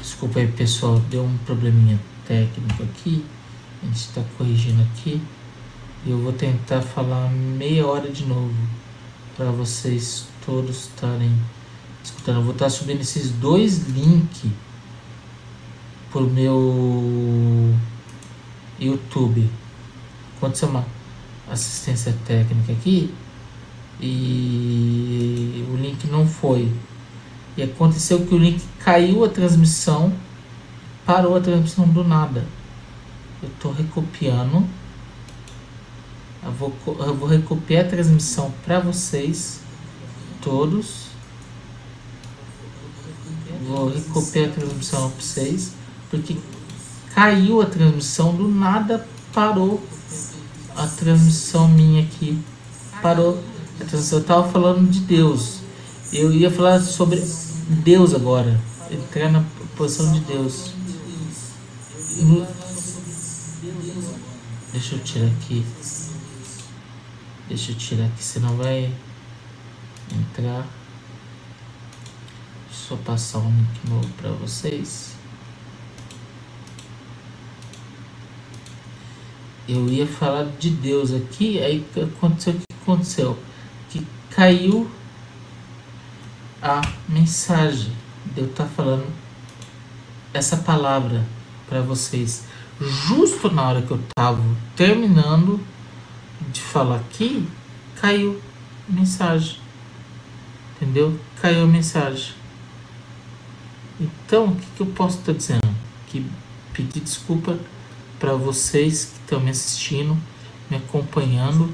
Desculpa aí, pessoal, deu um probleminha técnico aqui. A gente está corrigindo aqui. E eu vou tentar falar meia hora de novo para vocês todos estarem escutando. Eu vou estar subindo esses dois links pro meu YouTube. Aconteceu uma assistência técnica aqui e o link não foi. E aconteceu que o link caiu a transmissão, parou a transmissão do nada. Eu estou recopiando. Eu vou, eu vou recopiar a transmissão para vocês todos. Vou recopiar a transmissão para vocês, porque caiu a transmissão do nada, parou a transmissão minha aqui. Parou. A transmissão, eu estava falando de Deus. Eu ia falar sobre Deus agora. Entrar na posição de Deus. No... Deixa eu tirar aqui. Deixa eu tirar aqui, senão vai entrar. Só passar um link novo para vocês. Eu ia falar de Deus aqui, aí aconteceu o que aconteceu? Que caiu a mensagem. Deus está falando essa palavra para vocês. Justo na hora que eu estava terminando de falar aqui, caiu mensagem. Entendeu? Caiu a mensagem. Então, o que, que eu posso estar tá dizendo? Que pedir desculpa para vocês que estão me assistindo, me acompanhando,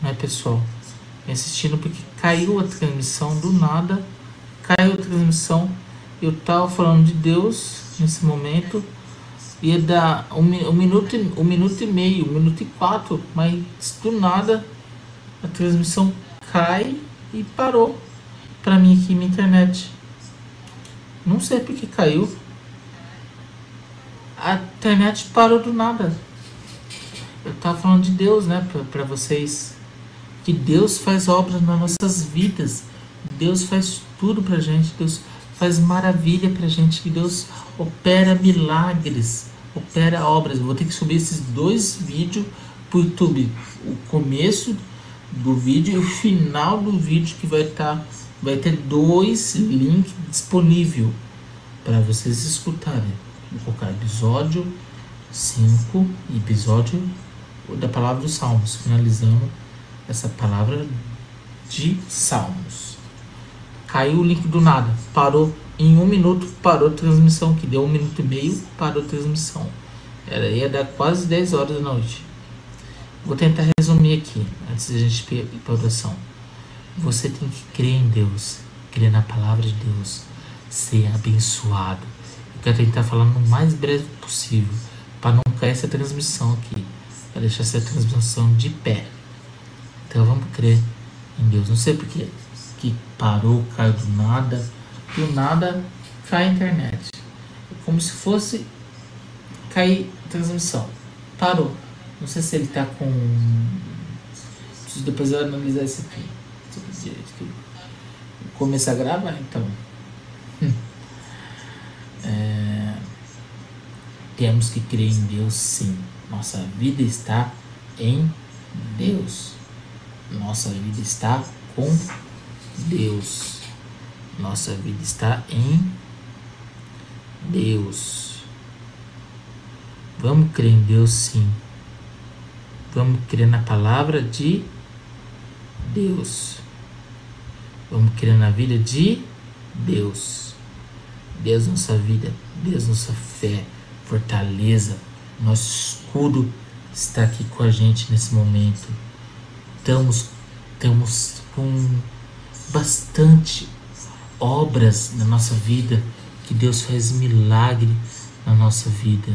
né, pessoal? Me assistindo porque caiu a transmissão do nada caiu a transmissão. Eu tava falando de Deus nesse momento. Ia dar um, um, minuto, um minuto e meio, um minuto e quatro, mas do nada a transmissão cai e parou para mim aqui na internet. Não sei porque caiu. A internet parou do nada. Eu tava falando de Deus, né, para vocês. Que Deus faz obras nas nossas vidas. Deus faz tudo pra gente, Deus faz maravilha pra gente, que Deus opera milagres, opera obras. Vou ter que subir esses dois vídeos pro YouTube. O começo do vídeo e o final do vídeo que vai estar tá, vai ter dois links disponível para vocês escutarem. Vou colocar episódio 5 e episódio da palavra dos Salmos, finalizando essa palavra de Salmos. Caiu o link do nada. Parou em um minuto, parou a transmissão, que deu um minuto e meio, parou a transmissão. Era, ia dar quase 10 horas da noite. Vou tentar resumir aqui, antes da gente ir para oração. Você tem que crer em Deus, crer na palavra de Deus, ser abençoado. Eu quero tentar falar no mais breve possível, para não cair essa transmissão aqui, para deixar essa transmissão de pé. Então vamos crer em Deus. Não sei porquê que parou, caiu do nada. Do nada cai a internet. É como se fosse cair a transmissão. Parou. Não sei se ele tá com. Preciso depois eu analisar esse aqui. Começar a gravar então. É... Temos que crer em Deus sim. Nossa vida está em Deus. Nossa vida está com Deus. Nossa vida está em Deus. Vamos crer em Deus sim. Vamos crer na palavra de Deus. Vamos crer na vida de Deus. Deus nossa vida, Deus nossa fé, fortaleza, nosso escudo está aqui com a gente nesse momento. Estamos, estamos com bastante obras na nossa vida, que Deus faz milagre na nossa vida.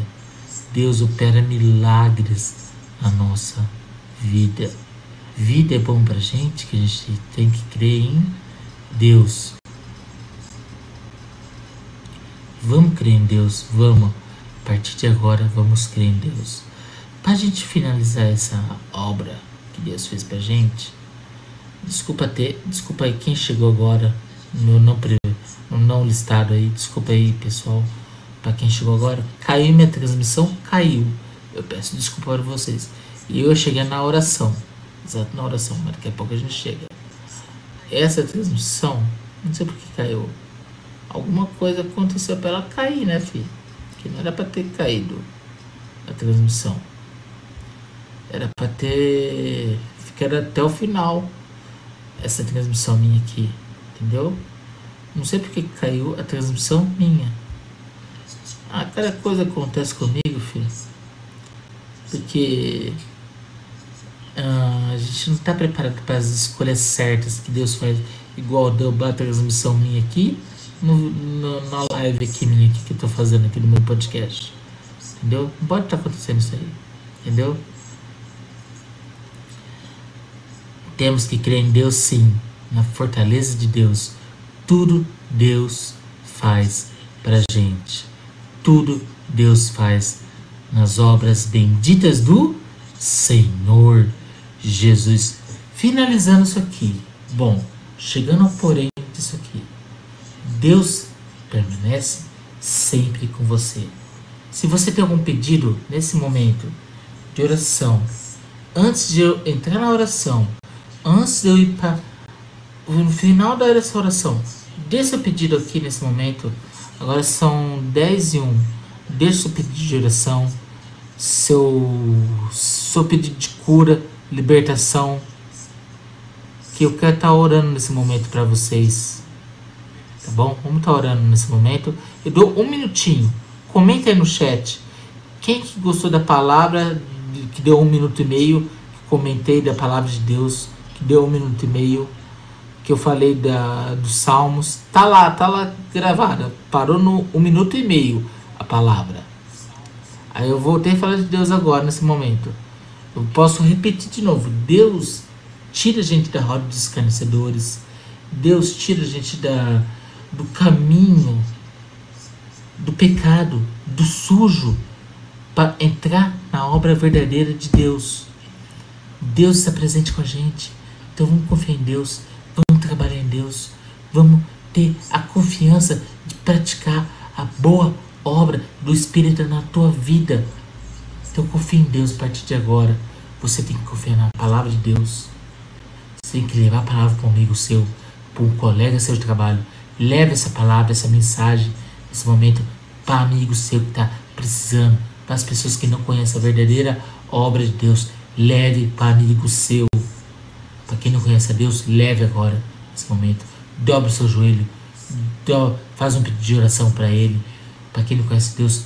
Deus opera milagres na nossa vida. Vida é bom pra gente, que a gente tem que crer em Deus. Vamos crer em Deus, vamos. A partir de agora, vamos crer em Deus. Para a gente finalizar essa obra que Deus fez pra gente, Desculpa ter, desculpa aí quem chegou agora no não, não listado aí, desculpa aí pessoal, para quem chegou agora, caiu minha transmissão, caiu. Eu peço desculpa para vocês. E eu cheguei na oração. Exato, na oração, mas daqui a pouco a gente chega. Essa transmissão, não sei por que caiu. Alguma coisa aconteceu para ela cair, né, filho? Que não era para ter caído a transmissão. Era para ter ficado até o final essa transmissão minha aqui, entendeu? Não sei porque caiu a transmissão minha. Ah, cada coisa acontece comigo, filho. Porque ah, a gente não está preparado para as escolhas certas que Deus faz, igual deu a transmissão minha aqui, no, no, na live aqui minha que eu tô fazendo aqui no meu podcast. Entendeu? Não pode estar tá acontecendo isso aí. Entendeu? Temos que crer em Deus sim, na fortaleza de Deus. Tudo Deus faz pra gente. Tudo Deus faz nas obras benditas do Senhor Jesus. Finalizando isso aqui. Bom, chegando ao porém disso aqui. Deus permanece sempre com você. Se você tem algum pedido nesse momento de oração, antes de eu entrar na oração, antes de eu ir para no final da oração, dê seu pedido aqui nesse momento. Agora são 10 e 1. Deixe seu pedido de oração, seu, seu pedido de cura, libertação. Que eu quero estar tá orando nesse momento para vocês. Tá bom? Vamos estar tá orando nesse momento. Eu dou um minutinho. Comenta aí no chat. Quem que gostou da palavra, que deu um minuto e meio, comentei da palavra de Deus, deu um minuto e meio, que eu falei da, dos Salmos. Tá lá, tá lá gravada. Parou no um minuto e meio a palavra. Aí eu voltei a falar de Deus agora, nesse momento. Eu posso repetir de novo. Deus tira a gente da roda dos escarnecedores. Deus tira a gente da, do caminho do pecado, do sujo, para entrar na obra verdadeira de Deus. Deus está presente com a gente. Então vamos confiar em Deus, vamos trabalhar em Deus, vamos ter a confiança de praticar a boa obra do Espírito na tua vida. Então confia em Deus a partir de agora. Você tem que confiar na palavra de Deus. Você tem que levar a palavra para um amigo seu, para um colega seu de trabalho. Leve essa palavra, essa mensagem nesse momento para amigo seu que está precisando, para as pessoas que não conhecem a verdadeira obra de Deus. Leve para amigo seu. A Deus, leve agora, nesse momento. Dobre o seu joelho. Faz um pedido de oração para Ele. Para quem não conhece Deus,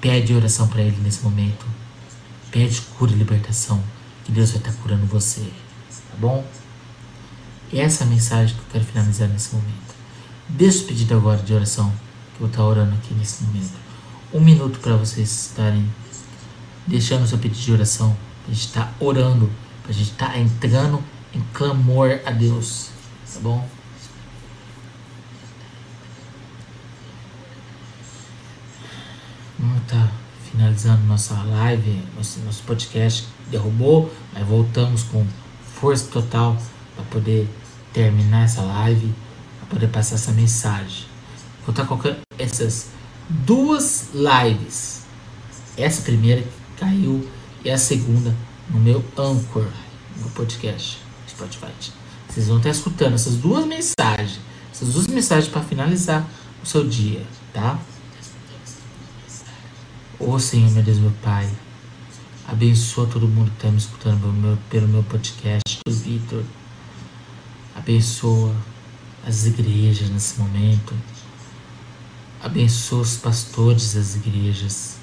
pede oração para Ele nesse momento. Pede cura e libertação. Que Deus vai estar tá curando você. Tá bom? Essa é a mensagem que eu quero finalizar nesse momento. Deixa o pedido agora de oração que eu vou estar orando aqui nesse momento. Um minuto para vocês estarem deixando o seu pedido de oração. Para a gente estar tá orando. Para a gente estar tá entrando em clamor a Deus. Tá bom? Vamos tá finalizando nossa live, nosso, nosso podcast derrubou, mas voltamos com força total para poder terminar essa live, para poder passar essa mensagem. Vou estar colocando essas duas lives. Essa primeira caiu e a segunda no meu Anchor, no podcast Spotify. Vocês vão estar escutando essas duas mensagens, essas duas mensagens para finalizar o seu dia, tá? Ô oh, Senhor, meu Deus, meu Pai, abençoa todo mundo que está me escutando pelo meu, pelo meu podcast, do Vitor. Abençoa as igrejas nesse momento. Abençoa os pastores das igrejas.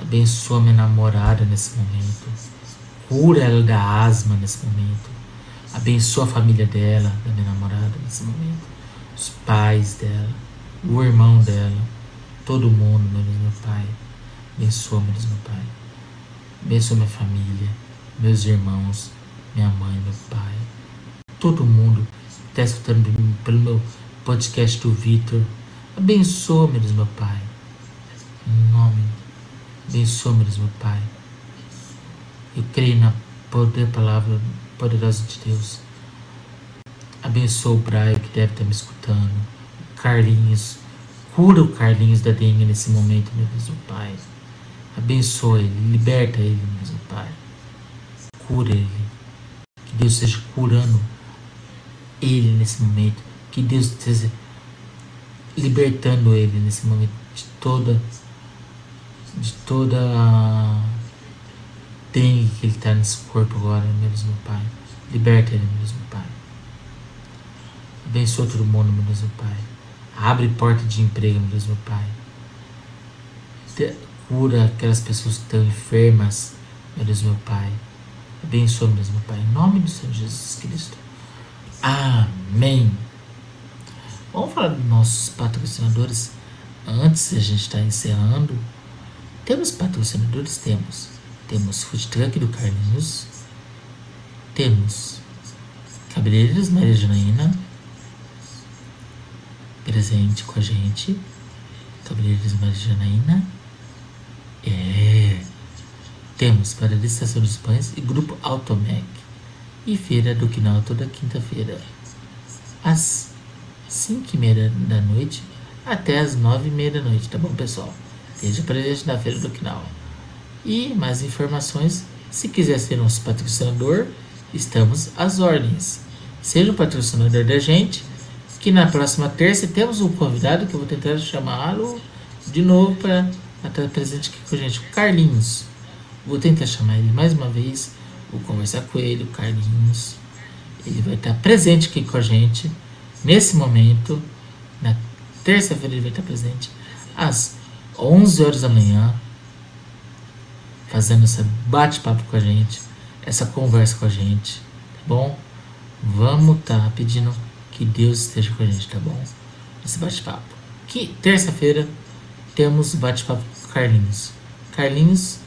Abençoa minha namorada nesse momento. Cura ela da asma nesse momento. Abençoa a família dela, da minha namorada nesse momento. Os pais dela, o irmão dela, todo mundo, meu Deus, meu Pai. Abençoa, meu Deus, meu Pai. Abençoa minha família, meus irmãos, minha mãe, meu pai. Todo mundo que está escutando pelo meu podcast do Vitor Abençoa, meu Deus, meu Pai. Em nome. Abençoa, meu Deus, meu Pai. Eu creio na poder, palavra poderosa de Deus. Abençoa o Braio que deve estar me escutando. Carlinhos. Cura o Carlinhos da dengue nesse momento, meu Deus, meu Pai. Abençoa ele, liberta ele, meu Deus, meu Pai. Cura ele. Que Deus esteja curando ele nesse momento. Que Deus esteja libertando ele nesse momento de toda de toda a dengue que ele está nesse corpo agora, Deus, meu Pai. Liberta ele, Deus, meu Pai. Abençoa todo mundo, meu Deus, meu Pai. Abre porta de emprego, meu Deus, meu Pai. Cura aquelas pessoas que estão enfermas, meu Deus, meu Pai. Abençoa, meu Deus, meu Pai. Em nome do Senhor Jesus Cristo. Amém. Vamos falar dos nossos patrocinadores antes a gente estar tá encerrando. Temos patrocinadores? Temos. Temos Food Truck do Carlinhos. Temos Cabeleireiros Maria Janaína presente com a gente. Cabeleireiros Maria Janaína. É. Temos para a Estação dos Pães e Grupo Automec. E Feira do Quinal toda quinta-feira. Às 5 e meia da noite até às 9 e meia da noite, tá bom, pessoal? Esteja presente na Feira do Quinal. E mais informações, se quiser ser nosso patrocinador, estamos às ordens. Seja um patrocinador da gente, que na próxima terça temos um convidado que eu vou tentar chamá-lo de novo para estar presente aqui com a gente, o Carlinhos. Vou tentar chamar ele mais uma vez, vou conversar com ele, o Carlinhos. Ele vai estar presente aqui com a gente nesse momento. Na terça-feira ele vai estar presente às 11 horas da manhã, fazendo esse bate-papo com a gente, essa conversa com a gente, tá bom? Vamos tá pedindo que Deus esteja com a gente, tá bom? Esse bate-papo. Que terça-feira temos bate-papo com Carlinhos. Carlinhos,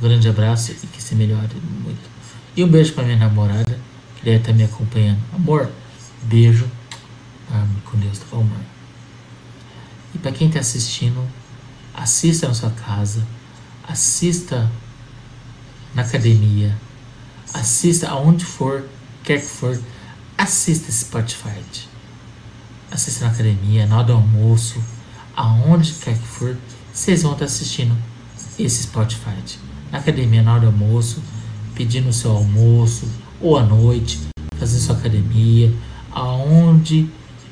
grande abraço e que se melhore muito. E um beijo para minha namorada, que deve estar me acompanhando. Amor, beijo. Dorme com Deus, tá bom, amor? E para quem está assistindo, assista na sua casa, assista na academia, assista aonde for, quer que for, assista Spotify. Assista na academia, na hora do almoço, aonde quer que for, vocês vão estar assistindo esse Spotify. Na academia, na hora do almoço, pedindo o seu almoço, ou à noite, fazendo sua academia, aonde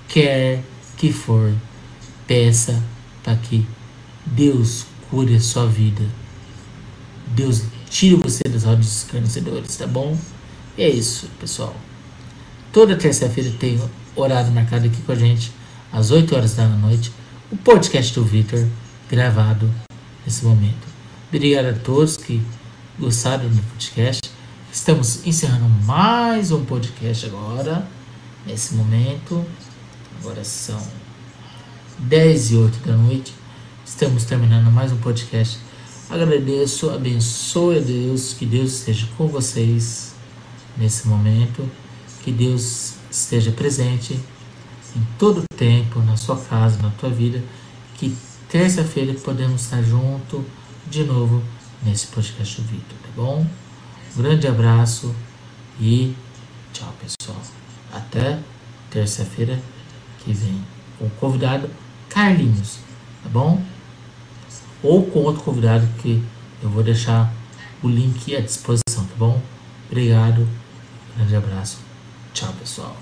quer que for, peça para que Deus cure a sua vida. Deus tire você das rodas escarnecedores, tá bom? E é isso, pessoal. Toda terça-feira tem horário marcado aqui com a gente, às 8 horas da noite, o podcast do Victor, gravado nesse momento. Obrigado a todos que gostaram do podcast. Estamos encerrando mais um podcast agora, nesse momento. Agora são 10 e 8 da noite. Estamos terminando mais um podcast. Agradeço, abençoe a Deus, que Deus esteja com vocês nesse momento. Que Deus esteja presente em todo o tempo, na sua casa, na tua vida. Que terça-feira podemos estar junto de novo nesse podcast do Vitor, tá bom? Um grande abraço e tchau, pessoal. Até terça-feira que vem com o convidado Carlinhos, tá bom? Ou com outro convidado que eu vou deixar o link à disposição, tá bom? Obrigado, grande abraço. Tchau, pessoal.